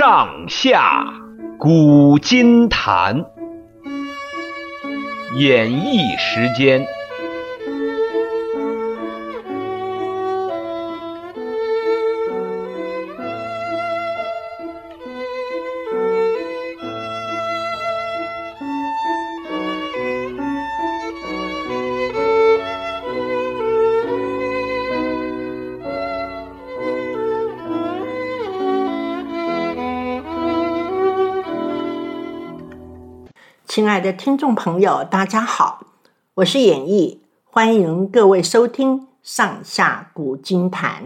上下古今谈，演绎时间。亲爱的听众朋友，大家好，我是演绎，欢迎各位收听《上下古今谈》。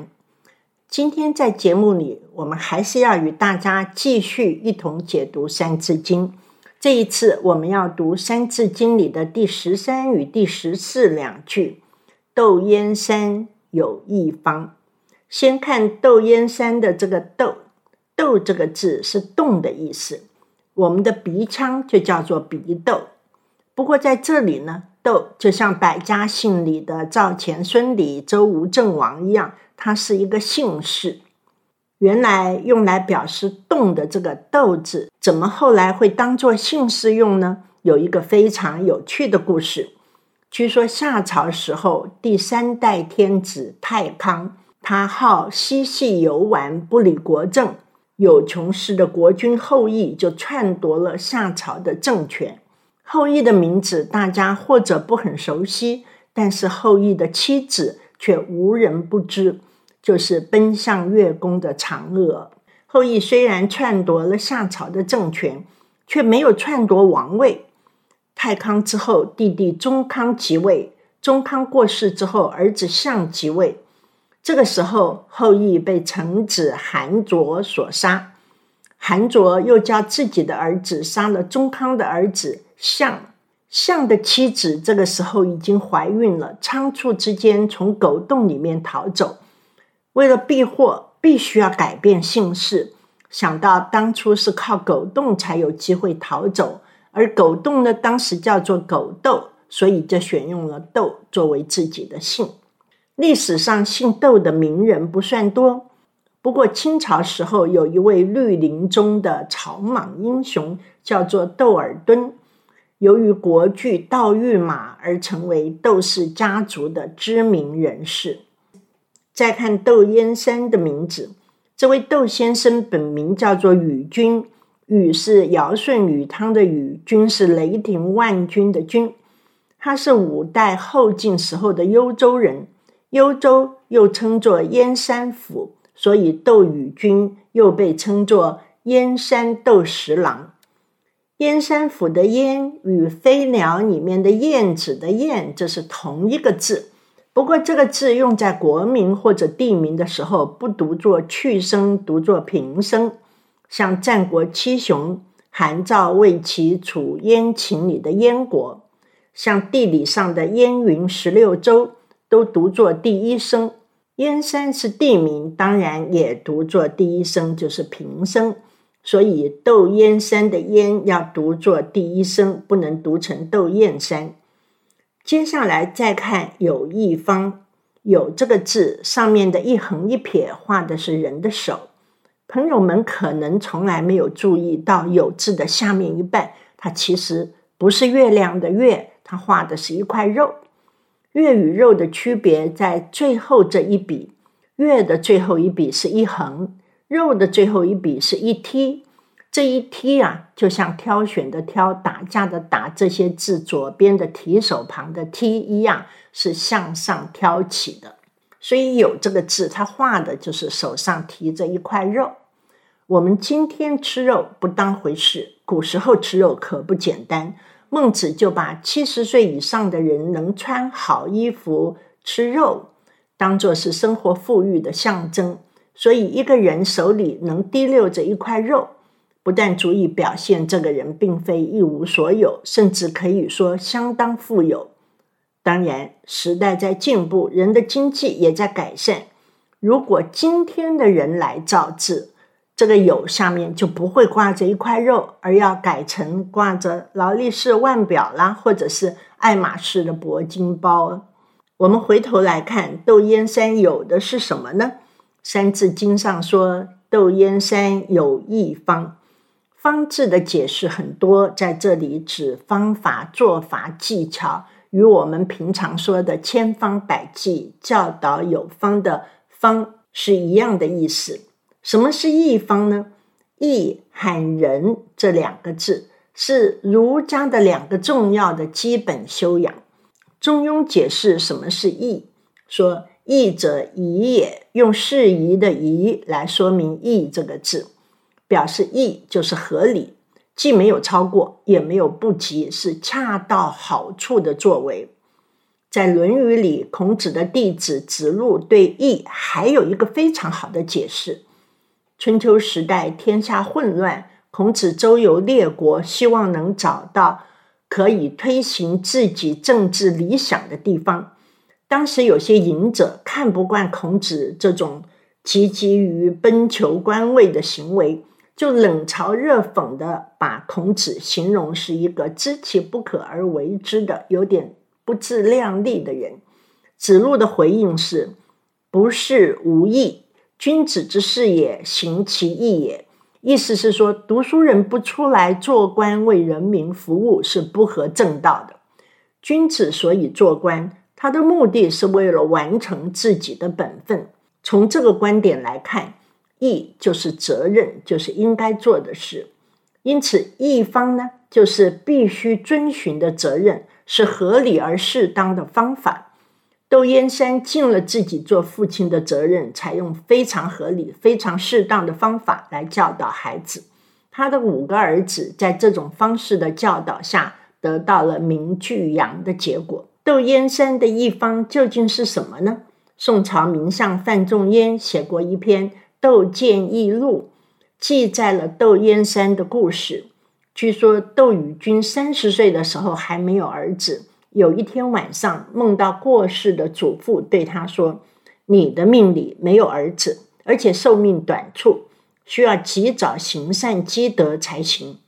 今天在节目里，我们还是要与大家继续一同解读《三字经》。这一次，我们要读《三字经》里的第十三与第十四两句：“窦燕山有义方。”先看窦燕山的这个“窦”，“窦”这个字是“动”的意思。我们的鼻腔就叫做鼻窦，不过在这里呢，窦就像百家姓里的赵钱孙李周吴郑王一样，它是一个姓氏。原来用来表示动的这个窦字，怎么后来会当做姓氏用呢？有一个非常有趣的故事。据说夏朝时候，第三代天子太康，他好嬉戏游玩，不理国政。有穷氏的国君后羿就篡夺了夏朝的政权。后羿的名字大家或者不很熟悉，但是后羿的妻子却无人不知，就是奔向月宫的嫦娥。后羿虽然篡夺了夏朝的政权，却没有篡夺王位。太康之后，弟弟中康即位。中康过世之后，儿子相即位。这个时候，后羿被臣子韩卓所杀。韩卓又叫自己的儿子杀了中康的儿子相。相的妻子这个时候已经怀孕了，仓促之间从狗洞里面逃走。为了避祸，必须要改变姓氏。想到当初是靠狗洞才有机会逃走，而狗洞呢，当时叫做狗窦，所以就选用了窦作为自己的姓。历史上姓窦的名人不算多，不过清朝时候有一位绿林中的草莽英雄，叫做窦尔敦，由于国剧《盗御马》而成为窦氏家族的知名人士。再看窦燕山的名字，这位窦先生本名叫做禹君，禹是尧舜禹汤的禹，君是雷霆万钧的钧，他是五代后晋时候的幽州人。幽州又称作燕山府，所以窦禹君又被称作燕山窦十郎。燕山府的燕与飞鸟里面的燕子的燕，这是同一个字。不过这个字用在国名或者地名的时候，不读作去声，读作平声。像战国七雄韩赵魏齐楚燕秦里的燕国，像地理上的燕云十六州。都读作第一声，燕山是地名，当然也读作第一声，就是平声。所以窦燕山的燕要读作第一声，不能读成窦燕山。接下来再看有一方，有这个字上面的一横一撇画的是人的手。朋友们可能从来没有注意到有字的下面一半，它其实不是月亮的月，它画的是一块肉。月与肉的区别在最后这一笔，月的最后一笔是一横，肉的最后一笔是一梯。这一梯啊，就像挑选的挑、打架的打这些字左边的提手旁的梯一样，是向上挑起的。所以有这个字，它画的就是手上提着一块肉。我们今天吃肉不当回事，古时候吃肉可不简单。孟子就把七十岁以上的人能穿好衣服、吃肉，当作是生活富裕的象征。所以，一个人手里能提溜着一块肉，不但足以表现这个人并非一无所有，甚至可以说相当富有。当然，时代在进步，人的经济也在改善。如果今天的人来造字，这个有下面就不会挂着一块肉，而要改成挂着劳力士腕表啦，或者是爱马仕的铂金包。我们回头来看，窦燕山有的是什么呢？《三字经》上说，窦燕山有义方。方字的解释很多，在这里指方法、做法、技巧，与我们平常说的千方百计、教导有方的方是一样的意思。什么是义方呢？义和仁这两个字是儒家的两个重要的基本修养。中庸解释什么是义，说义者宜也，用适宜的宜来说明义这个字。表示义就是合理，既没有超过，也没有不及，是恰到好处的作为。在《论语》里，孔子的弟子子路对义还有一个非常好的解释。春秋时代天下混乱，孔子周游列国，希望能找到可以推行自己政治理想的地方。当时有些隐者看不惯孔子这种积极于奔求官位的行为。就冷嘲热讽地把孔子形容是一个知其不可而为之的、有点不自量力的人。子路的回应是：“不是无义，君子之事也，行其义也。”意思是说，读书人不出来做官为人民服务是不合正道的。君子所以做官，他的目的是为了完成自己的本分。从这个观点来看。义就是责任，就是应该做的事。因此，义方呢，就是必须遵循的责任，是合理而适当的方法。窦燕山尽了自己做父亲的责任，采用非常合理、非常适当的方法来教导孩子。他的五个儿子在这种方式的教导下，得到了名俱扬的结果。窦燕山的一方究竟是什么呢？宋朝名相范仲淹写过一篇。《窦建议录》记载了窦燕山的故事。据说窦禹君三十岁的时候还没有儿子。有一天晚上，梦到过世的祖父对他说：“你的命里没有儿子，而且寿命短促，需要及早行善积德才行。”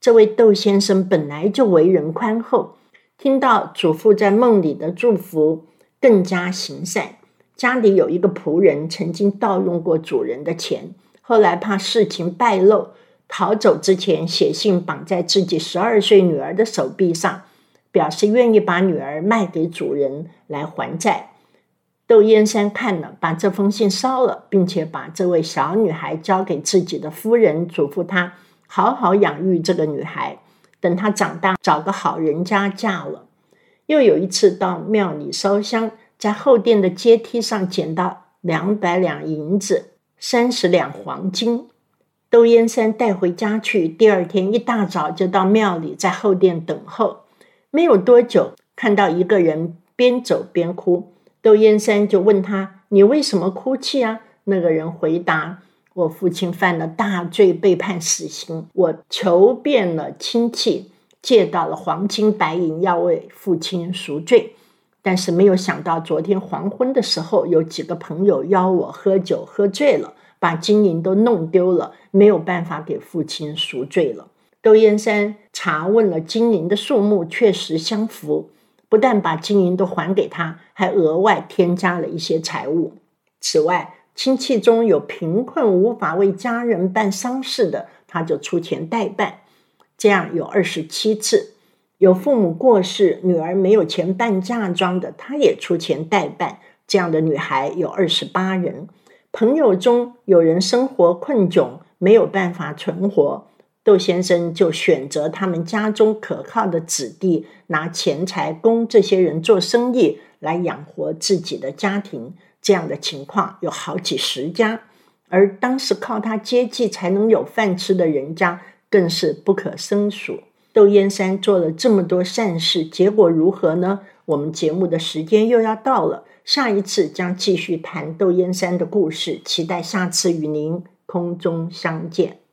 这位窦先生本来就为人宽厚，听到祖父在梦里的祝福，更加行善。家里有一个仆人，曾经盗用过主人的钱，后来怕事情败露，逃走之前写信绑在自己十二岁女儿的手臂上，表示愿意把女儿卖给主人来还债。窦燕山看了，把这封信烧了，并且把这位小女孩交给自己的夫人，嘱咐她好好养育这个女孩，等她长大找个好人家嫁了。又有一次到庙里烧香。在后殿的阶梯上捡到两百两银子、三十两黄金，窦燕山带回家去。第二天一大早就到庙里，在后殿等候。没有多久，看到一个人边走边哭，窦燕山就问他：“你为什么哭泣啊？”那个人回答：“我父亲犯了大罪，被判死刑。我求遍了亲戚，借到了黄金白银，要为父亲赎罪。”但是没有想到，昨天黄昏的时候，有几个朋友邀我喝酒，喝醉了，把金银都弄丢了，没有办法给父亲赎罪了。窦燕山查问了金银的数目，确实相符，不但把金银都还给他，还额外添加了一些财物。此外，亲戚中有贫困无法为家人办丧事的，他就出钱代办，这样有二十七次。有父母过世，女儿没有钱办嫁妆的，他也出钱代办。这样的女孩有二十八人。朋友中有人生活困窘，没有办法存活，窦先生就选择他们家中可靠的子弟，拿钱财供这些人做生意，来养活自己的家庭。这样的情况有好几十家，而当时靠他接济才能有饭吃的人家，更是不可胜数。窦燕山做了这么多善事，结果如何呢？我们节目的时间又要到了，下一次将继续谈窦燕山的故事，期待下次与您空中相见。